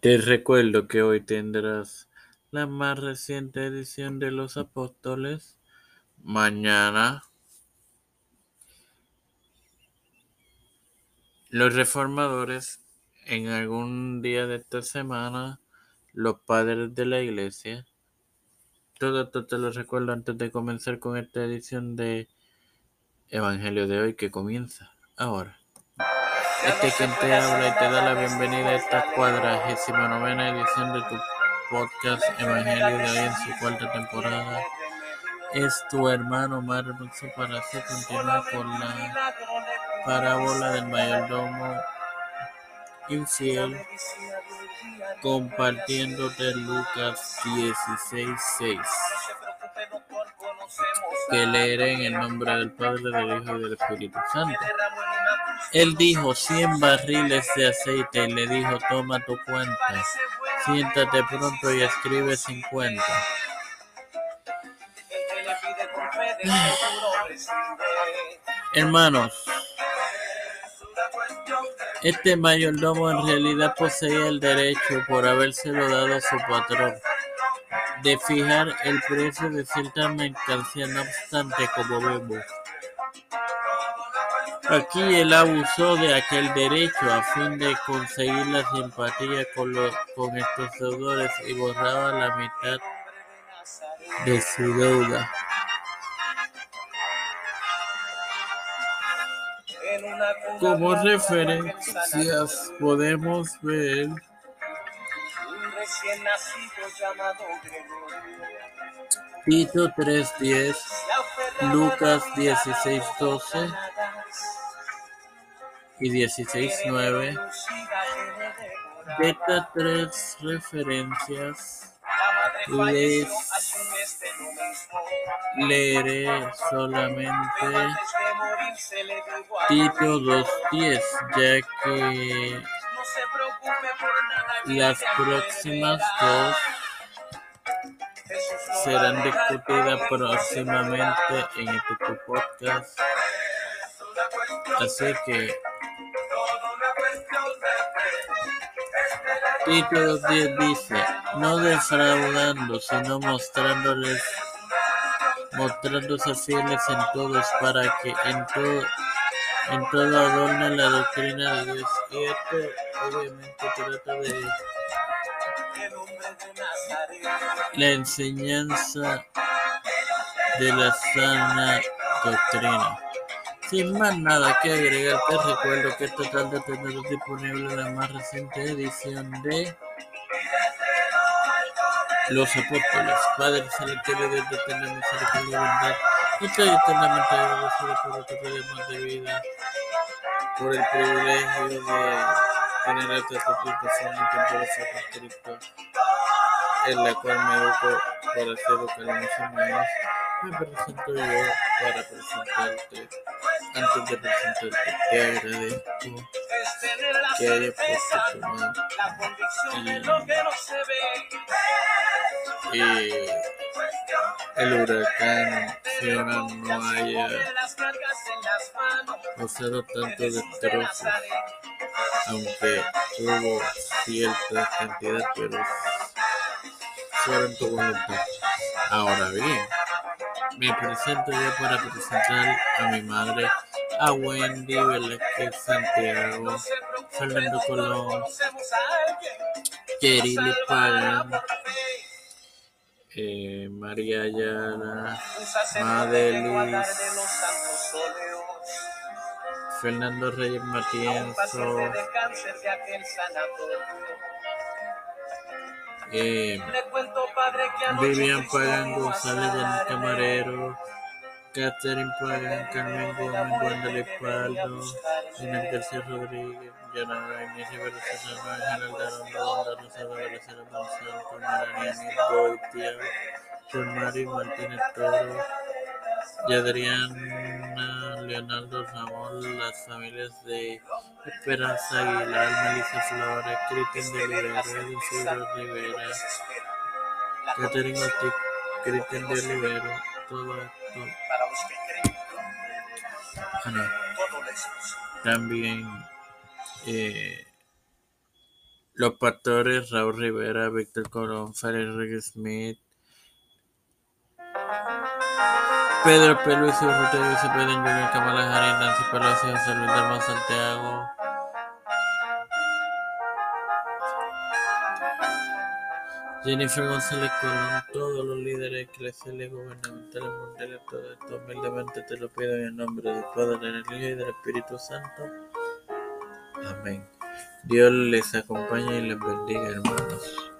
Te recuerdo que hoy tendrás la más reciente edición de Los Apóstoles. Mañana los reformadores en algún día de esta semana, los padres de la iglesia. Todo esto te lo recuerdo antes de comenzar con esta edición de Evangelio de hoy que comienza ahora. Este es quien te habla y te da la bienvenida a esta cuadragésima novena edición de tu podcast Evangelio de hoy en su cuarta temporada. Es tu hermano Marvelso para así continuar con la parábola del mayordomo infiel compartiéndote Lucas 16:6 que leeré en el nombre del Padre, del Hijo y del Espíritu Santo. Él dijo cien barriles de aceite y le dijo, toma tu cuenta, siéntate pronto y escribe cincuenta. Hermanos, este mayordomo en realidad poseía el derecho, por habérselo dado a su patrón, de fijar el precio de cierta mercancía, no obstante, como vemos. Aquí él abusó de aquel derecho a fin de conseguir la simpatía con, los, con estos deudores y borraba la mitad de su deuda. Como referencias podemos ver Tito 3.10, Lucas 16.12 y 16.9. De estas tres referencias les leeré solamente Tito 2.10, ya que las próximas dos serán discutidas próximamente en este podcast. Así que Tito 2.10 dice, no defraudando, sino mostrándoles mostrándose fieles en todos para que en todo en todo adornen la doctrina de Dios. Y esto obviamente trata de la enseñanza de la sana doctrina. Sin más nada que agregar, te recuerdo que esta tarde tendrás disponible la más reciente edición de los apóstoles, Padre celestial de tener misericordia y bondad, estoy eternamente agradecido por día más de vida, por el privilegio de tener esta temporada con Cristo, en la cual me educo para en mis hermanos. Me presento yo para presentarte, antes de presentarte, te agradezco que haya puesto tu mano y, y el huracán Fiona no haya causado tanto destrozos, aunque hubo cierta cantidad, pero fueron tu voluntad. Ahora bien, me presento yo para presentar a mi madre, a Wendy Velázquez Santiago, Fernando Colón, Kerili Pagan, eh, María Ayala, Madelis, Fernando Reyes Matienzo, eh, Vivian Pagan González del Camarero, Catherine Pagan, Carmen Gómez, Guandale Paldo, Inés García Rodríguez, Yanara Inés Rivera César Ángel Aldarondo, Wanda Rosado, Graciela Monsanto, Maraniani Goitia, Mari Martínez Toro, Yadriana Leonardo Ramón, las familias de Esperanza Aguilar, Melissa Flores, Cristian de Rivera, Isidro Rivera, Catherine Ortiz, Cristian de Olivero, todo esto. También eh, los pastores Raúl Rivera, Víctor Colón, Farid Smith, Pedro P. Luis Urrutia, José Biden Jr., Kamala Harris, Nancy Pelosi, José Luis Santiago, Jennifer González Colón, todos los líderes eclesiales gubernamentales mundiales, todo esto humildemente te lo pido en el nombre del Padre, del Hijo y del Espíritu Santo. Amén. Dios les acompañe y les bendiga, hermanos.